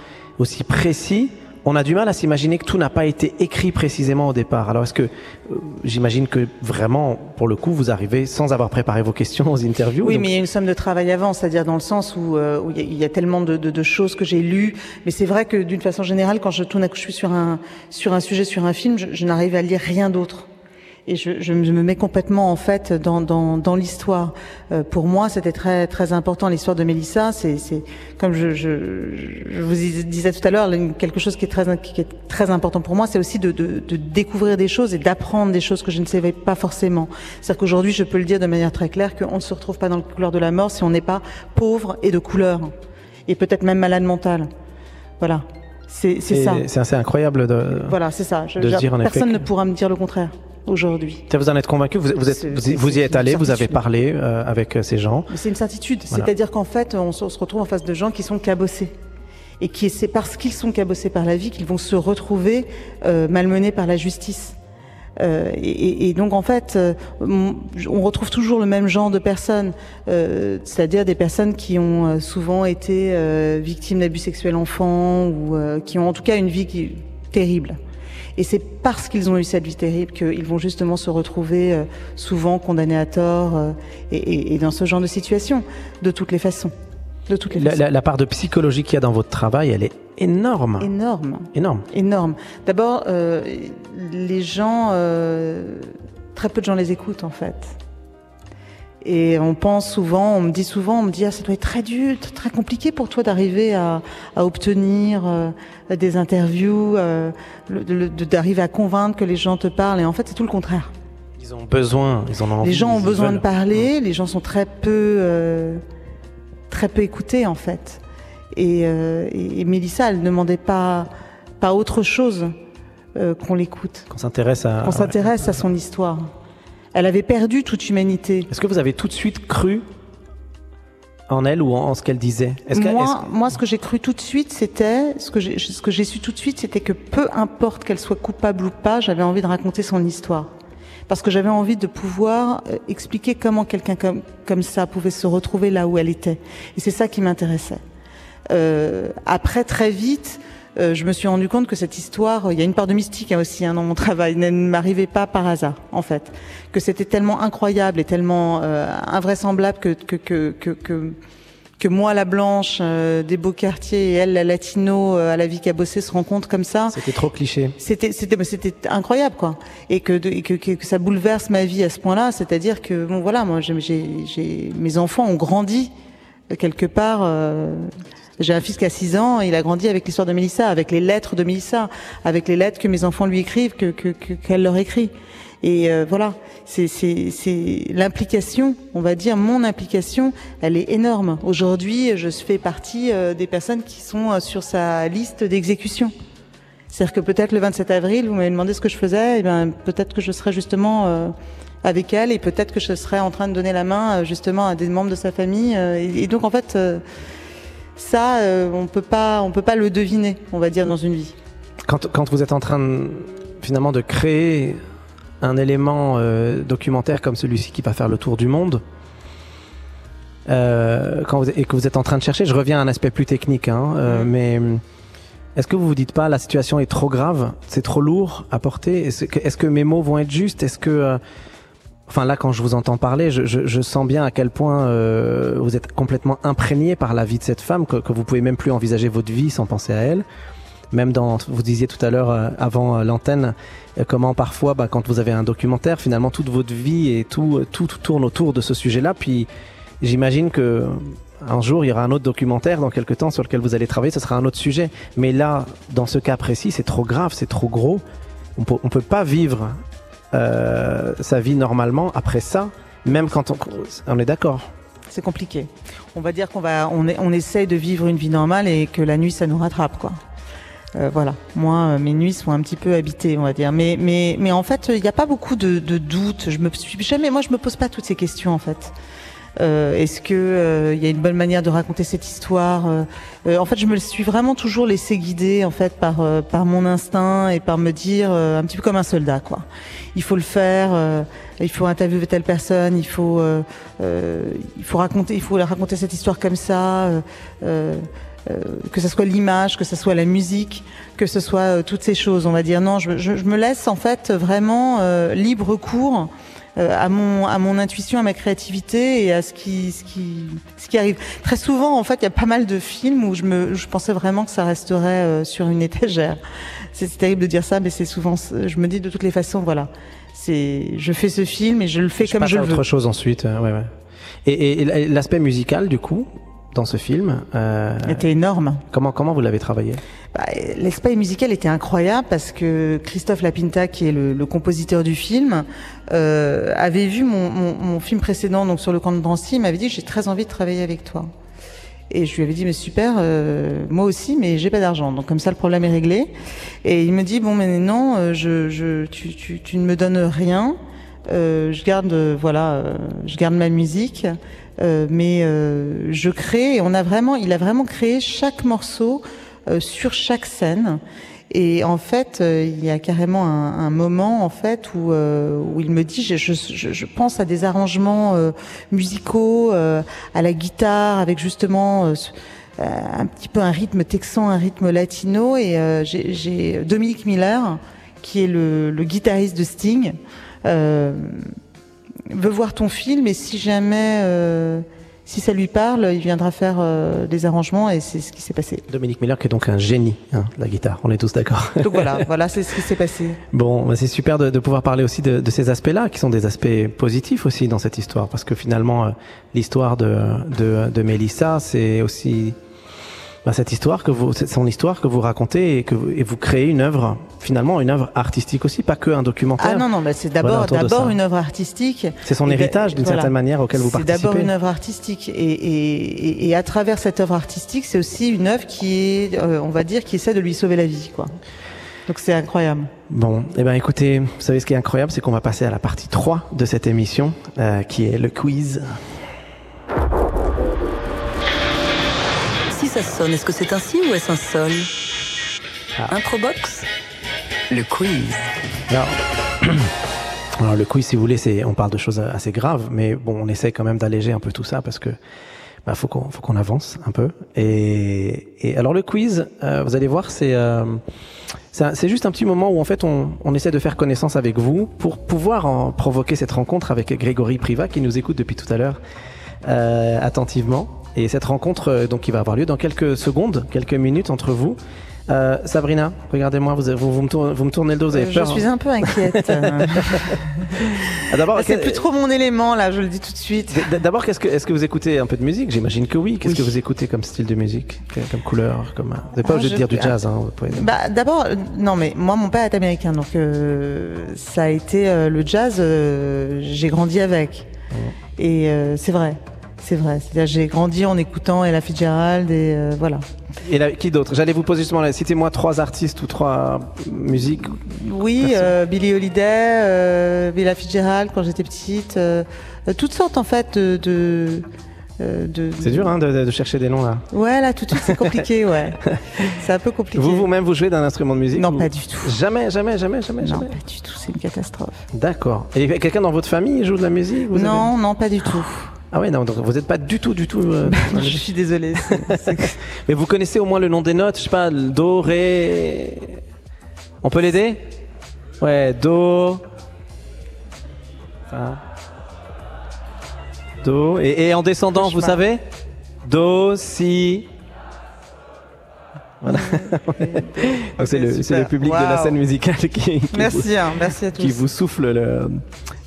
aussi précis, on a du mal à s'imaginer que tout n'a pas été écrit précisément au départ. Alors est-ce que, euh, j'imagine que vraiment, pour le coup, vous arrivez sans avoir préparé vos questions aux interviews Oui, donc- mais il y a une somme de travail avant, c'est-à-dire dans le sens où, euh, où il, y a, il y a tellement de, de, de choses que j'ai lues. Mais c'est vrai que d'une façon générale, quand je tourne je suis sur un sur un sujet, sur un film, je, je n'arrive à lire rien d'autre. Et je, je me mets complètement en fait dans, dans, dans l'histoire. Euh, pour moi, c'était très très important l'histoire de Mélissa. C'est c'est comme je, je, je vous disais tout à l'heure, quelque chose qui est très qui est très important pour moi, c'est aussi de, de, de découvrir des choses et d'apprendre des choses que je ne savais pas forcément. C'est-à-dire qu'aujourd'hui, je peux le dire de manière très claire qu'on ne se retrouve pas dans le couleur de la mort si on n'est pas pauvre et de couleur et peut-être même malade mental. Voilà, c'est ça. C'est assez incroyable de. Voilà, c'est ça. Je- effet personne ne pourra me dire le contraire aujourd'hui. Vous en êtes convaincu? Vous, vous, êtes, C'est- vous, c'est- vous y êtes allé, vous avez parlé euh, avec euh, ces gens. C'est une certitude. Voilà. C'est-à-dire qu'en fait, on se, on se retrouve en face de gens qui sont cabossés. Et qui, c'est parce qu'ils sont cabossés par la vie qu'ils vont se retrouver euh, malmenés par la justice. Euh, et, donc en fait, euh, on retrouve toujours le même genre de personnes, c'est-à-dire des personnes qui ont souvent été victimes d'abus sexuels enfants ou qui ont en tout cas une vie qui terrible. Et c'est parce qu'ils ont eu cette vie terrible qu'ils vont justement se retrouver euh, souvent condamnés à tort euh, et, et- et dans ce genre de situation, de toutes les façons. De toutes les La, façons. la- la part de psychologie qu'il y a dans votre travail, elle est énorme. Énorme. Énorme. Énorme. D'abord, euh, les gens, euh, très peu de gens les écoutent en fait. Et on pense souvent, on me dit souvent, on me dit ah ça doit être très dur, très compliqué pour toi d'arriver à, à obtenir euh, des interviews, euh, d'arriver à convaincre que les gens te parlent. Et en fait, c'est tout le contraire. Ils ont besoin, ils en ont envie. Les gens ont besoin de parler, les gens sont très peu, euh, très peu écoutés en fait. Et, et, et Mélissa, elle ne demandait pas, pas autre chose qu'on l'écoute, Qu'on s'intéresse à. qu'on s'intéresse à son histoire. Elle avait perdu toute humanité. Est-ce que vous avez tout de suite cru en elle ou en, en ce qu'elle disait? Que- moi, est-ce- moi, ce que j'ai cru tout de suite, c'était ce que j'ai, ce que j'ai su tout de suite, c'était que peu importe qu'elle soit coupable ou pas, j'avais envie de raconter son histoire, parce que j'avais envie de pouvoir euh, expliquer comment quelqu'un comme comme ça pouvait se retrouver là où elle était, et c'est ça qui m'intéressait. Euh, après, très vite, euh, je me suis rendu compte que cette histoire, il y a une part de mystique hein, aussi hein, dans mon travail, ne m'arrivait pas par hasard, en fait. Que c'était tellement incroyable et tellement euh, invraisemblable que que, que, que, que que moi la blanche euh, des beaux quartiers et elle la latino euh, à la vie qu'a bossé se rencontrent comme ça. C'était trop cliché. C'était c'était c'était incroyable quoi. Et que, de, et que, que que ça bouleverse ma vie à ce point-là, c'est-à-dire que bon voilà, moi j'ai j'ai mes enfants ont grandi euh, quelque part euh, j'ai un fils qui a 6 ans, il a grandi avec l'histoire de Mélissa, avec les lettres de Mélissa, avec les lettres que mes enfants lui écrivent, que qu'elle que, leur écrit. Et euh, voilà, c'est l'implication, on va dire, mon implication, elle est énorme. Aujourd'hui, je fais partie euh, des personnes qui sont euh, sur sa liste d'exécution. C'est-à-dire que peut-être le 27 avril, vous m'avez demandé ce que je faisais, et ben peut-être que je serais justement euh, avec elle, et peut-être que je serais en train de donner la main justement à des membres de sa famille. Et, et donc en fait, ça, on peut pas, on peut pas le deviner, on va dire, dans une vie. Quand, quand vous êtes en train de, finalement de créer un élément euh, documentaire comme celui-ci qui va faire le tour du monde, euh, quand vous, et que vous êtes en train de chercher, je reviens à un aspect plus technique, hein, euh, mais est-ce que vous vous dites pas la situation est trop grave, c'est trop lourd à porter Est-ce que, que mes mots vont être justes Est-ce que, euh, enfin là, quand je vous entends parler, je, sens bien à quel point euh, vous êtes complètement imprégné par la vie de cette femme, que, que vous pouvez même plus envisager votre vie sans penser à elle. Même dans, vous disiez tout à l'heure euh, avant euh, l'antenne, comment parfois, bah, quand vous avez un documentaire, finalement toute votre vie et tout, tout, tout tourne autour de ce sujet-là. Puis j'imagine que un jour il y aura un autre documentaire dans quelques temps sur lequel vous allez travailler, ce sera un autre sujet. Mais là, dans ce cas précis, c'est trop grave, c'est trop gros. On peut, on peut pas vivre euh, sa vie normalement après ça, même quand on, on est d'accord. C'est compliqué. On va dire qu'on va, on, on essaye de vivre une vie normale et que la nuit ça nous rattrape quoi. Euh, voilà, moi euh, mes nuits sont un petit peu habitées, on va dire. Mais mais mais en fait, il n'y a pas beaucoup de, de doutes. Je me suis jamais, moi je me pose pas toutes ces questions en fait. Euh, Est-ce que euh, il y a une bonne manière de raconter cette histoire Euh, En fait, je me suis vraiment toujours laissé guider en fait par par mon instinct et par me dire un petit peu comme un soldat quoi. Il faut le faire. il faut interviewer telle personne. Il faut euh, euh, il faut raconter il faut raconter cette histoire comme ça. euh, que ce soit l'image, que ce soit la musique, que ce soit toutes ces choses, on va dire. Non, je, je, je me laisse en fait vraiment libre cours à mon à mon intuition, à ma créativité et à ce qui ce qui ce qui arrive. Très souvent, en fait, il y a pas mal de films où je me je pensais vraiment que ça resterait euh, sur une étagère. C'est terrible de dire ça, mais c'est souvent. Je me dis de toutes les façons, voilà. C'est je fais ce film et je le fais Je comme passe je à veux. autre chose ensuite. euh, ouais, ouais. Et, et- et l'aspect musical, du coup, dans ce film, euh, C'était énorme. comment, comment vous l'avez travaillé? Bah, L'espace musical était incroyable parce que Christophe Lapinta, qui est le, le compositeur du film, euh, avait vu mon, mon, mon film précédent, donc sur le camp de Drancy, il m'avait dit j'ai très envie de travailler avec toi. Et je lui avais dit mais super, euh, moi aussi, mais j'ai pas d'argent, donc comme ça le problème est réglé. Et il me dit bon mais non, euh, je, je, tu, tu, tu ne me donnes rien, euh, je garde voilà, euh, je garde ma musique, euh, mais euh, je crée. Et on a vraiment, il a vraiment créé chaque morceau sur chaque scène. Et en fait, euh, il y a carrément un, moment en fait où, euh, où il me dit, je, pense à des arrangements euh, musicaux, euh, à la guitare, avec justement euh, euh, un petit peu un rythme texan, un rythme latino. Et euh, j'ai Dominique Miller, qui est le, le guitariste de Sting, euh, veut voir ton film et si jamais, euh, si ça lui parle, il viendra faire euh, des arrangements et c'est ce qui s'est passé. Dominique Miller, qui est donc un génie hein, de la guitare, on est tous d'accord. Donc voilà, voilà, c'est ce qui s'est passé. Bon, bah, c'est super de, de pouvoir parler aussi de, de ces aspects-là, qui sont des aspects positifs aussi dans cette histoire, parce que finalement, euh, l'histoire de, de, de Mélissa, c'est aussi bah, cette histoire que vous, c'est son histoire que vous racontez et que vous, et vous créez une œuvre, finalement une œuvre artistique aussi, pas que un documentaire. Ah non, non, bah c'est d'abord une œuvre artistique. C'est son ben, héritage d'une voilà. certaine manière auquel vous C'est participez. d'abord une œuvre artistique et, et, et, et à travers cette œuvre artistique, c'est aussi une œuvre qui est, euh, on va dire, qui essaie de lui sauver la vie, quoi. Donc c'est incroyable. Bon, eh ben écoutez, vous savez ce qui est incroyable, c'est qu'on va passer à la partie 3 de cette émission, euh, qui est le quiz. Si ça sonne, est-ce que c'est un si ou est-ce un sol Ah. Introbox Le quiz. Alors, alors, le quiz, si vous voulez, c'est, on parle de choses assez graves, mais bon, on essaie quand même d'alléger un peu tout ça parce que bah, faut qu'on faut qu'on avance un peu. Et, et alors le quiz, euh, vous allez voir, c'est euh, c'est juste un petit moment où en fait on, on essaie de faire connaissance avec vous pour pouvoir en provoquer cette rencontre avec Grégory Priva qui nous écoute depuis tout à l'heure euh, attentivement. Et cette rencontre euh, donc qui va avoir lieu dans quelques secondes, quelques minutes entre vous. Euh, Sabrina, regardez-moi, vous, vous, vous me tournez, vous me tournez le dos, vous avez Euh, peur je suis hein un peu inquiète. Ah, D'abord, c'est que- plus trop mon élément là, je le dis tout de suite. D'abord, qu'est-ce que, est-ce que vous écoutez un peu de musique? J'imagine que oui. Qu'est-ce Oui. que vous écoutez comme style de musique? Que- Comme couleur comme... Vous n'êtes pas Ah, obligé de dire du jazz. Hein, pouvez- Bah d'abord, non mais moi mon père est américain donc euh, ça a été euh, le jazz. j'ai grandi avec et euh, c'est vrai, c'est vrai. C'est-à-dire j'ai grandi en écoutant Ella Fitzgerald et euh, voilà. Et là, qui d'autre? J'allais vous poser justement, là, citez-moi trois artistes ou trois musiques. Oui, euh, Billie Holiday, euh, Ella Fitzgerald quand j'étais petite, euh, euh, toutes sortes en fait de. de de- C'est dur hein, de, chercher des noms là. Ouais, là tout de suite c'est compliqué, ouais. C'est un peu compliqué. Vous vous-même, vous jouez d'un instrument de musique Non, vous- pas du tout. Jamais, jamais, jamais, jamais, Non, jamais. pas du tout, c'est une catastrophe. D'accord. Et quelqu'un dans votre famille joue de la musique vous avez- non, non, pas du tout. Ah ouais, non, donc vous n'êtes pas du tout, du tout. euh, dans je suis désolée. c'est- c'est- Mais vous connaissez au moins le nom des notes, je sais pas, le do, ré. On peut l'aider? Ouais, do. Fa. Do. Et, et en descendant, vous Cauchemar. savez? Do, si. Voilà. Donc c'est le, c'est super. le public de la Waouh. scène musicale qui, qui vous- Merci, hein, merci à tous. qui vous souffle le.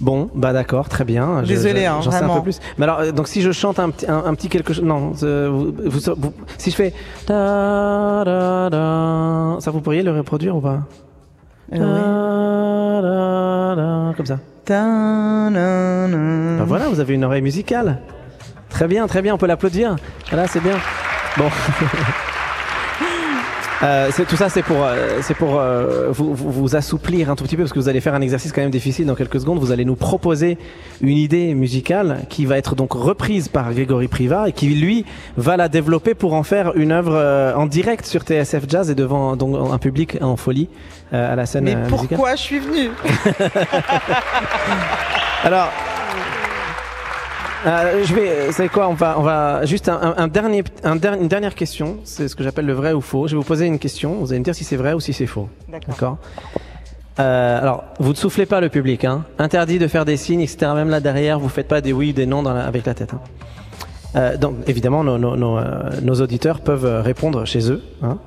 Bon, bah d'accord, très bien. Je- Désolé, hein, j'en sais un peu plus. Mais alors, euh, donc si je chante un petit, un, un petit quelque chose, non, euh, vous, vous- vous- si je fais da, da, da, ça vous pourriez le reproduire ou pas? Euh, da, Comme ça. Bah voilà, vous avez une oreille musicale. Très bien, très bien, on peut l'applaudir. Voilà, c'est bien. Bon. Euh, c'est- tout ça, c'est pour, euh, c'est pour euh, vous, vous, assouplir un tout petit peu parce que vous allez faire un exercice quand même difficile dans quelques secondes. Vous allez nous proposer une idée musicale qui va être donc reprise par Grégory Priva et qui lui va la développer pour en faire une œuvre euh, en direct sur TSF Jazz et devant donc, un public en folie euh, à la scène Mais musicale. pourquoi je suis venue Alors, euh, je vais, euh, c'est quoi On va, on va juste un, un- un dernier, un der- une dernière question. C'est ce que j'appelle le vrai ou faux. Je vais vous poser une question. Vous allez me dire si c'est vrai ou si c'est faux. D'accord. Euh, alors, vous ne soufflez pas le public. Hein. Interdit de faire des signes, etc. Même là derrière, vous faites pas des oui, des non dans la- avec la tête. hein. Euh, donc, évidemment, nos, nos, nos, euh, nos auditeurs peuvent répondre chez eux. hein.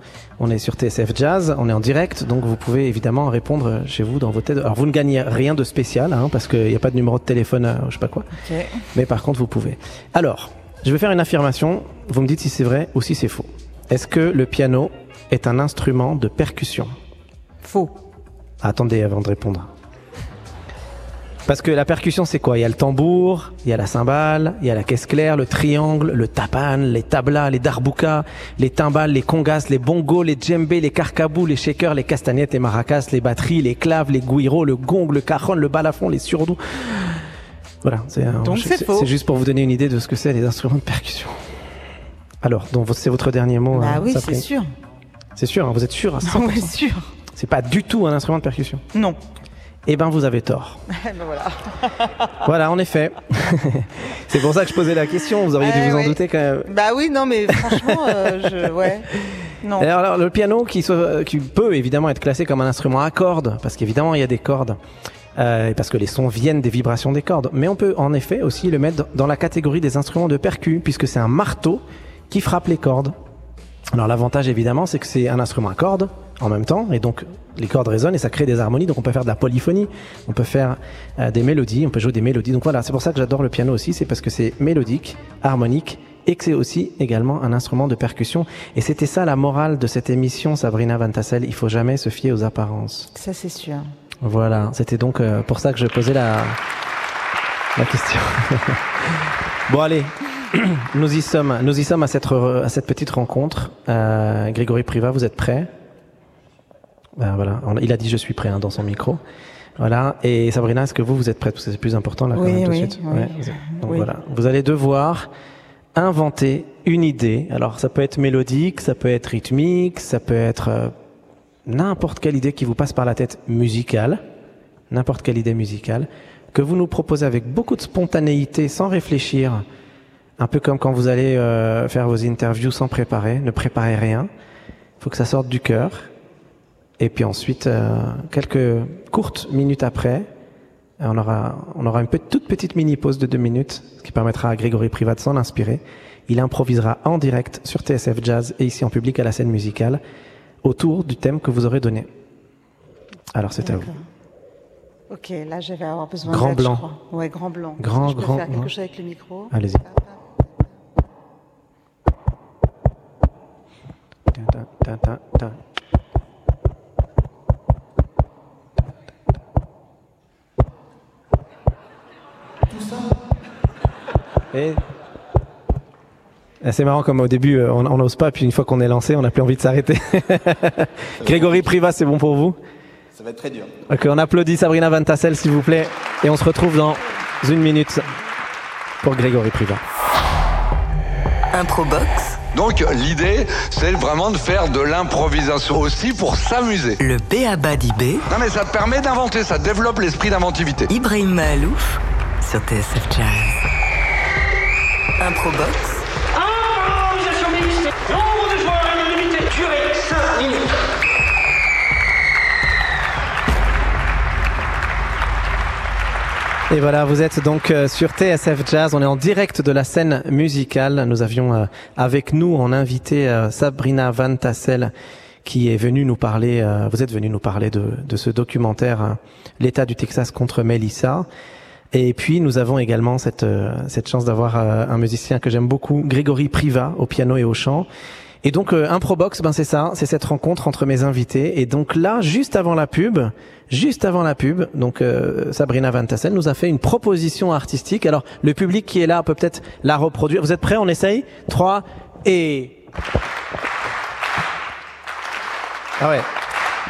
On est sur TSF Jazz, on est en direct, donc vous pouvez évidemment répondre chez vous dans vos têtes. Alors, vous ne gagnez rien de spécial, hein, parce qu'il n'y a pas de numéro de téléphone, euh, je sais pas quoi. Mais par contre, vous pouvez. Alors, je vais faire une affirmation. Vous me dites si c'est vrai ou si c'est faux. Est-ce que le piano est un instrument de percussion? Faux. Attendez avant de répondre. Parce que la percussion, c'est quoi? Il y a le tambour, il y a la cymbale, il y a la caisse claire, le triangle, le tapan, les tablas, les darboukas, les timbales, les congas, les bongos, les djembés, les carcabous, les shakers, les castagnettes, les maracas, les batteries, les claves, les guiros, le gong, le cajon, le balafon, les surdous. Voilà, c'est juste pour vous donner une idée de ce que c'est les instruments de percussion. Alors, donc c'est votre dernier mot. Bah hein, oui, c'est sûr. C'est sûr, hein, vous êtes sûr à 100%. Oui, sûr. C'est pas du tout un instrument de percussion. Non. Eh ben, vous avez tort. Eh ben voilà. Voilà, en effet. c'est pour ça que je posais la question. Vous auriez dû Eh vous en douter quand même. Bah oui, non, mais franchement, euh, je, ouais. Non. Alors, alors, le piano qui, soit- qui peut évidemment être classé comme un instrument à cordes, parce qu'évidemment il y a des cordes, euh, et parce que les sons viennent des vibrations des cordes. Mais on peut en effet aussi le mettre dans la catégorie des instruments de percu, puisque c'est un marteau qui frappe les cordes. Alors l'avantage évidemment, c'est que c'est un instrument à cordes en même temps, et donc les cordes résonnent et ça crée des harmonies. Donc on peut faire de la polyphonie, on peut faire euh, des mélodies, on peut jouer des mélodies. Donc voilà, c'est pour ça que j'adore le piano aussi, c'est parce que c'est mélodique, harmonique, et que c'est aussi également un instrument de percussion. Et c'était ça la morale de cette émission, Sabrina Van Tassel. Il faut jamais se fier aux apparences. Ça, c'est sûr. Voilà, c'était donc euh, pour ça que je posais la, la question. bon allez, nous y sommes, nous y sommes à cette, à cette petite rencontre. Euh, Grégory Priva, vous êtes prêt? Ben voilà, il a dit je suis prêt hein, dans son micro. Voilà, et Sabrina, est-ce que vous, vous êtes prête? Parce que c'est plus important là quand Oui, même tout oui, de suite. oui. donc Oui. voilà, vous allez devoir inventer une idée. Alors ça peut être mélodique, ça peut être rythmique, ça peut être euh, n'importe quelle idée qui vous passe par la tête musicale, n'importe quelle idée musicale, que vous nous proposez avec beaucoup de spontanéité, sans réfléchir Un peu comme quand vous allez euh, faire vos interviews sans préparer, ne préparez rien. Il faut que ça sorte du cœur. Et puis ensuite, euh, quelques courtes minutes après, on aura, on aura une toute petite mini pause de deux minutes, ce qui permettra à Grégory Privat de s'en inspirer. Il improvisera en direct sur TSF Jazz et ici en public à la scène musicale autour du thème que vous aurez donné. Alors c'est à vous. Ok, là je vais avoir besoin Grand d'aide, je blanc. crois. Ouais, grand blanc. Grand, je peux grand faire quelque blanc. chose avec le micro. Allez-y. Ta, ta, ta, Et c'est marrant comme au début euh, on n'ose pas, puis une fois qu'on est lancé, on n'a plus envie de s'arrêter. Grégory Privat, c'est bon pour vous? Ça va être très dur. Ok, on applaudit Sabrina Van Tassel, s'il vous plaît, et on se retrouve dans une minute pour Grégory Privat. Improbox, Donc l'idée, c'est vraiment de faire de l'improvisation aussi pour s'amuser. le B.A.B.A. d'IB, Non mais ça te permet d'inventer, ça développe l'esprit d'inventivité. Ibrahim Mahalouf sur TSF Jazz. Improbox, Improvisation mixte. Nombre de joueurs illimité. Durée 5 minutes. Et voilà, vous êtes donc euh, sur TSF Jazz, on est en direct de la scène musicale. Nous avions euh, avec nous en invité euh, Sabrina Van Tassel qui est venue nous parler, vous êtes venu nous parler de, de ce documentaire euh, L'État du Texas contre Melissa. Et puis nous avons également cette, euh, cette chance d'avoir euh, un musicien que j'aime beaucoup, Grégory Priva, au piano et au chant. Et donc euh, Improbox, ben c'est ça, c'est cette rencontre entre mes invités. Et donc là, juste avant la pub, juste avant la pub, donc euh, Sabrina Van Tassel nous a fait une proposition artistique. Alors le public qui est là peut peut-être la reproduire. Vous êtes prêts? On essaye? Trois et ah ouais.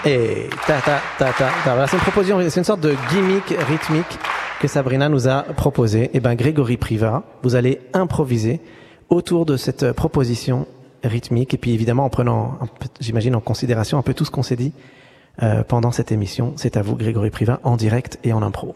Et ta ta ta ta. ta. Voilà, c'est une proposition, c'est une sorte de gimmick rythmique que Sabrina nous a proposé. Et ben Grégory Priva, vous allez improviser autour de cette proposition rythmique et puis évidemment en prenant, j'imagine en considération un peu tout ce qu'on s'est dit euh, pendant cette émission. C'est à vous Grégory Priva en direct et en impro.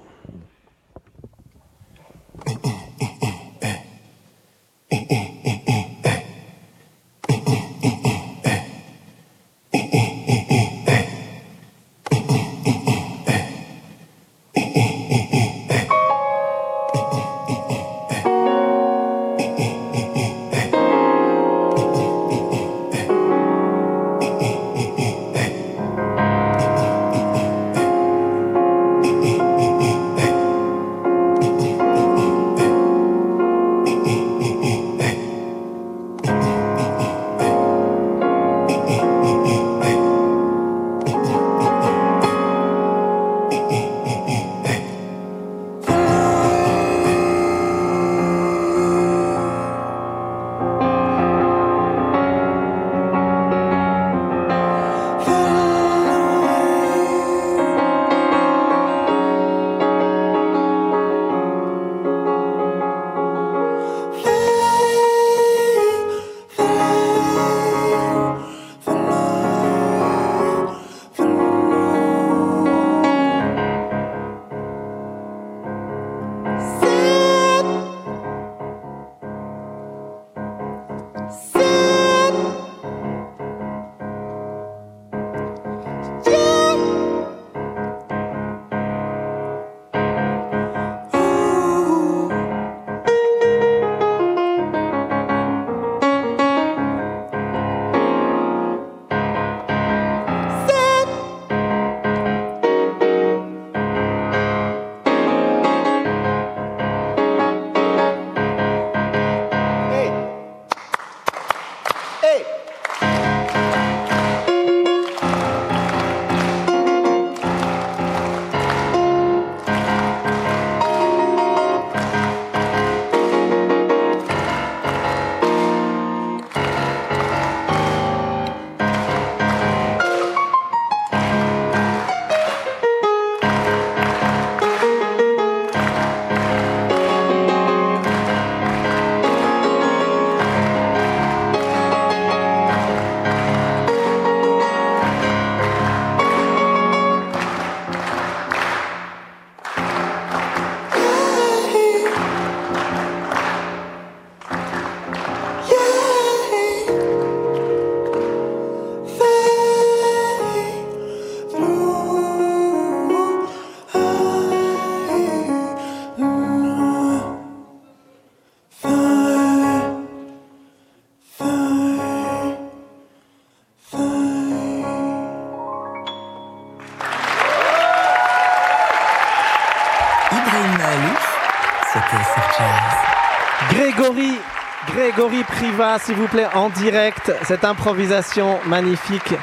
S'il vous plaît, en direct, cette improvisation magnifique,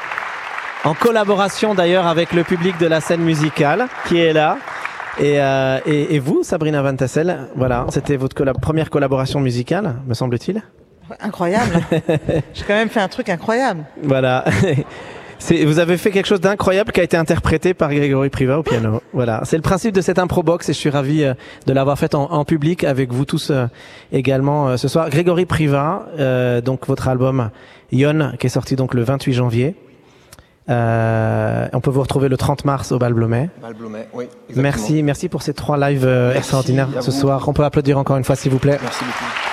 en collaboration d'ailleurs avec le public de la scène musicale qui est là. Et, euh, et, et vous, Sabrina Van Tassel, voilà, c'était votre première collaboration musicale, me semble-t-il. Incroyable. J'ai quand même fait un truc incroyable. Voilà. Vous avez fait quelque chose d'incroyable qui a été interprété par Grégory Priva au piano. Voilà, c'est le principe de cette improbox et je suis ravi euh, de l'avoir faite en, en public avec vous tous euh, également euh, ce soir. Grégory Priva, euh, donc votre album Yon qui est sorti donc le 28 janvier. Euh, on peut vous retrouver le 30 mars au Bal Blomet. Valblomet, oui. exactement. Merci, merci pour ces trois lives extraordinaires ce soir. On peut applaudir encore une fois s'il vous plaît. Merci beaucoup.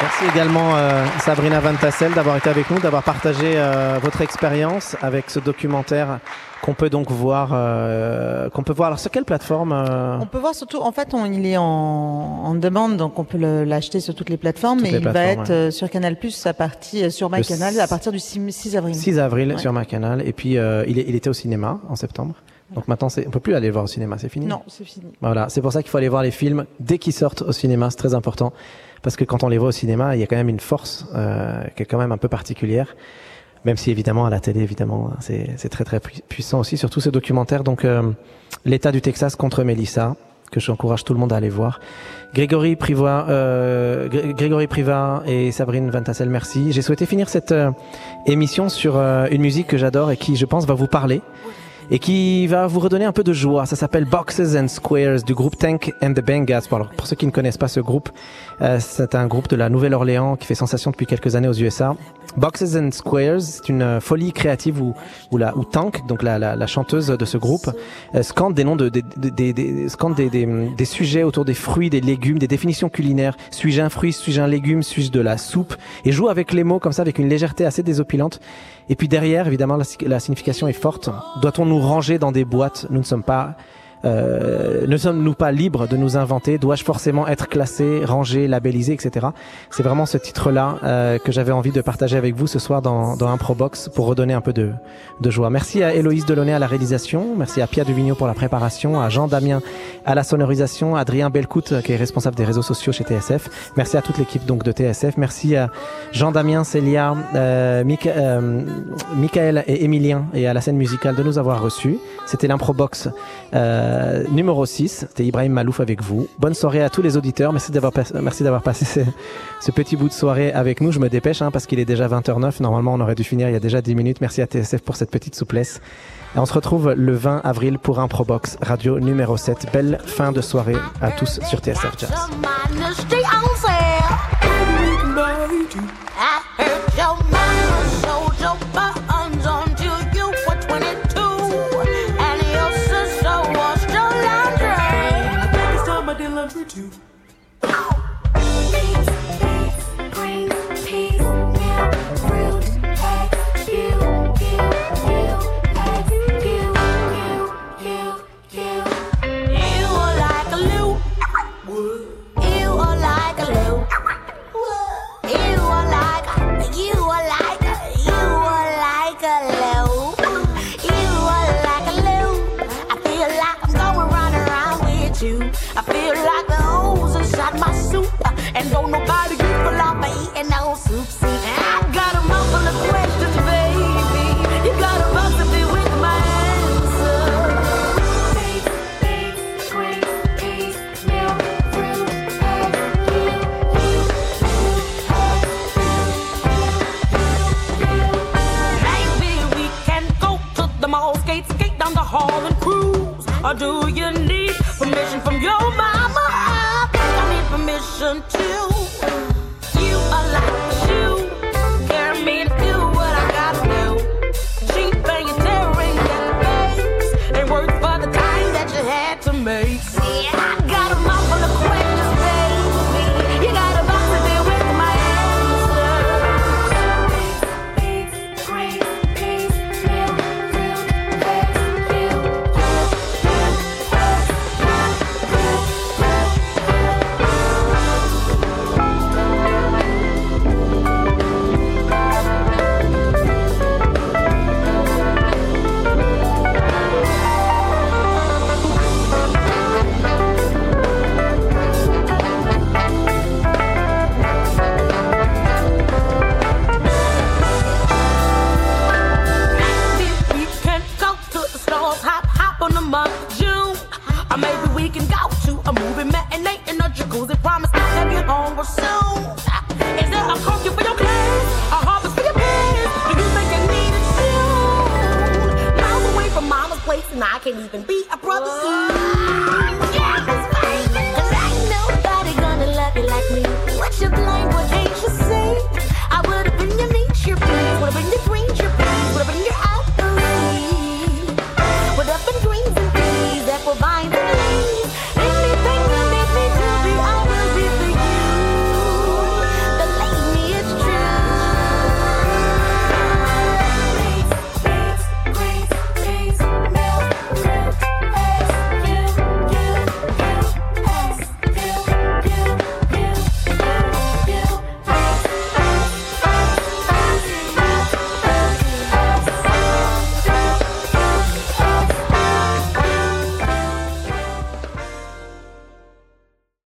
Merci également euh, Sabrina Van Tassel d'avoir été avec nous, d'avoir partagé euh, votre expérience avec ce documentaire qu'on peut donc voir, euh, qu'on peut voir. Alors sur quelle plateforme euh, On peut voir surtout, en fait, on, il est en, en demande, donc on peut l'acheter sur toutes les plateformes, mais il va être euh, sur Canal Plus à partir euh, sur MyCanal à partir du 6, 6 avril. 6 avril Ouais. sur ma canal. Et puis euh, il, est- il était au cinéma en septembre. Donc maintenant, c'est- on peut plus aller le voir au cinéma, c'est fini. Non, c'est fini. Voilà, c'est pour ça qu'il faut aller voir les films dès qu'ils sortent au cinéma, c'est très important. Parce que quand on les voit au cinéma, il y a quand même une force euh, qui est quand même un peu particulière. Même si évidemment à la télé, évidemment, c'est c'est très très pui- puissant aussi, surtout ce documentaire. Donc euh, l'État du Texas contre Melissa, que j'encourage tout le monde à aller voir. Grégory Priva, euh, Gré- Grégory Priva et Sabrine Van Tassel, merci. J'ai souhaité finir cette euh, émission sur euh, une musique que j'adore et qui, je pense, va vous parler et qui va vous redonner un peu de joie. Ça s'appelle Boxes and Squares du groupe Tank and the. Pour, alors, pour ceux qui ne connaissent pas ce groupe, euh, c'est un groupe de la Nouvelle-Orléans qui fait sensation depuis quelques années aux USA. Boxes and Squares, c'est une euh, folie créative où, où, la, où Tank, donc la, la, la chanteuse de ce groupe, euh, scande des noms de, des des des- scande des, des sujets autour des fruits, des légumes, des définitions culinaires. Suis-je un fruit, suis-je un légume, suis-je de la soupe? Et joue avec les mots comme ça, avec une légèreté assez désopilante. Et puis derrière, évidemment, la, la signification est forte. Doit-on nous ranger dans des boîtes. Nous ne sommes pas euh, ne sommes-nous pas libres de nous inventer? Dois-je forcément être classé, rangé, labellisé, etc. C'est vraiment ce titre-là euh, que j'avais envie de partager avec vous ce soir dans, dans Improbox pour redonner un peu de, de joie. Merci à Héloïse Delaunay à la réalisation, merci à Pierre Duvigneau pour la préparation, à Jean Damien à la sonorisation, à Adrien Belcout euh, qui est responsable des réseaux sociaux chez TSF. Merci à toute l'équipe donc de TSF. Merci à Jean Damien, Célia, euh, euh, Michael et Emilien et à la scène musicale de nous avoir reçus. C'était l'Improbox euh, numéro 6. C'était Ibrahim Malouf avec vous. Bonne soirée à tous les auditeurs. Merci d'avoir passé ce, ce petit bout de soirée avec nous. Je me dépêche hein, parce qu'il est déjà 20h09. Normalement, on aurait dû finir il y a déjà 10 minutes. Merci à TSF pour cette petite souplesse. Et on se retrouve le 20 avril pour Improbox Radio numéro 7. Belle fin de soirée à tous sur TSF Jazz. Or do you need permission from your mama? I I need permission too.